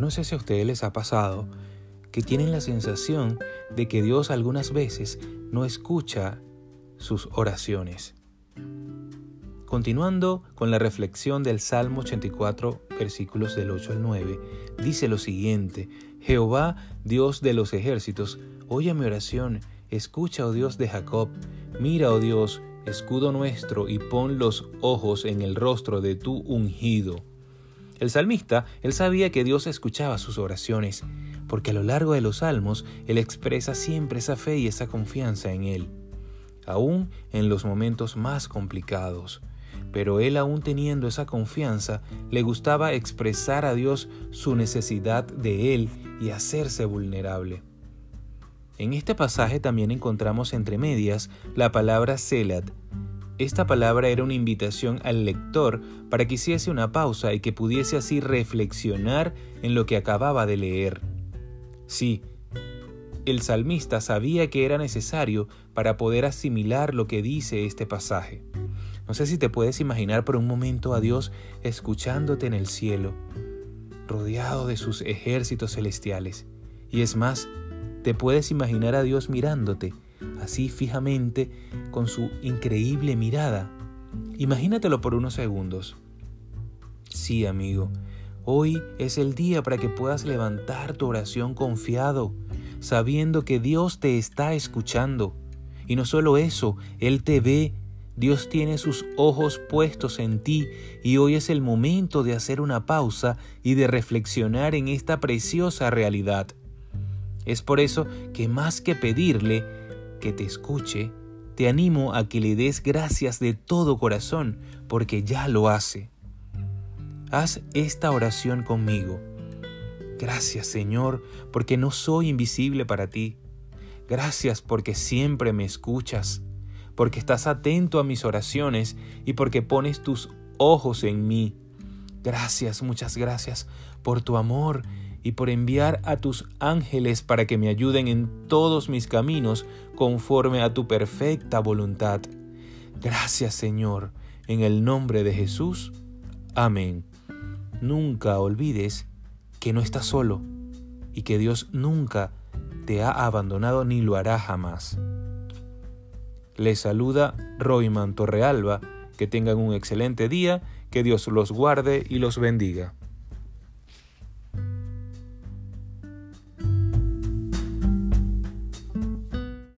no sé si a ustedes les ha pasado que tienen la sensación de que Dios algunas veces no escucha sus oraciones. Continuando con la reflexión del Salmo 84, versículos del 8 al 9, dice lo siguiente, Jehová, Dios de los ejércitos, oye mi oración, escucha, oh Dios de Jacob, mira, oh Dios, escudo nuestro, y pon los ojos en el rostro de tu ungido. El salmista, él sabía que Dios escuchaba sus oraciones, porque a lo largo de los salmos él expresa siempre esa fe y esa confianza en Él, aún en los momentos más complicados. Pero él aún teniendo esa confianza, le gustaba expresar a Dios su necesidad de Él y hacerse vulnerable. En este pasaje también encontramos entre medias la palabra Selat, esta palabra era una invitación al lector para que hiciese una pausa y que pudiese así reflexionar en lo que acababa de leer. Sí, el salmista sabía que era necesario para poder asimilar lo que dice este pasaje. No sé si te puedes imaginar por un momento a Dios escuchándote en el cielo, rodeado de sus ejércitos celestiales. Y es más, te puedes imaginar a Dios mirándote así fijamente con su increíble mirada. Imagínatelo por unos segundos. Sí, amigo, hoy es el día para que puedas levantar tu oración confiado, sabiendo que Dios te está escuchando. Y no solo eso, Él te ve, Dios tiene sus ojos puestos en ti y hoy es el momento de hacer una pausa y de reflexionar en esta preciosa realidad. Es por eso que más que pedirle, que te escuche, te animo a que le des gracias de todo corazón, porque ya lo hace. Haz esta oración conmigo. Gracias Señor, porque no soy invisible para ti. Gracias porque siempre me escuchas, porque estás atento a mis oraciones y porque pones tus ojos en mí. Gracias, muchas gracias por tu amor y por enviar a tus ángeles para que me ayuden en todos mis caminos conforme a tu perfecta voluntad. Gracias Señor, en el nombre de Jesús. Amén. Nunca olvides que no estás solo y que Dios nunca te ha abandonado ni lo hará jamás. Les saluda Royman Torrealba. Que tengan un excelente día, que Dios los guarde y los bendiga.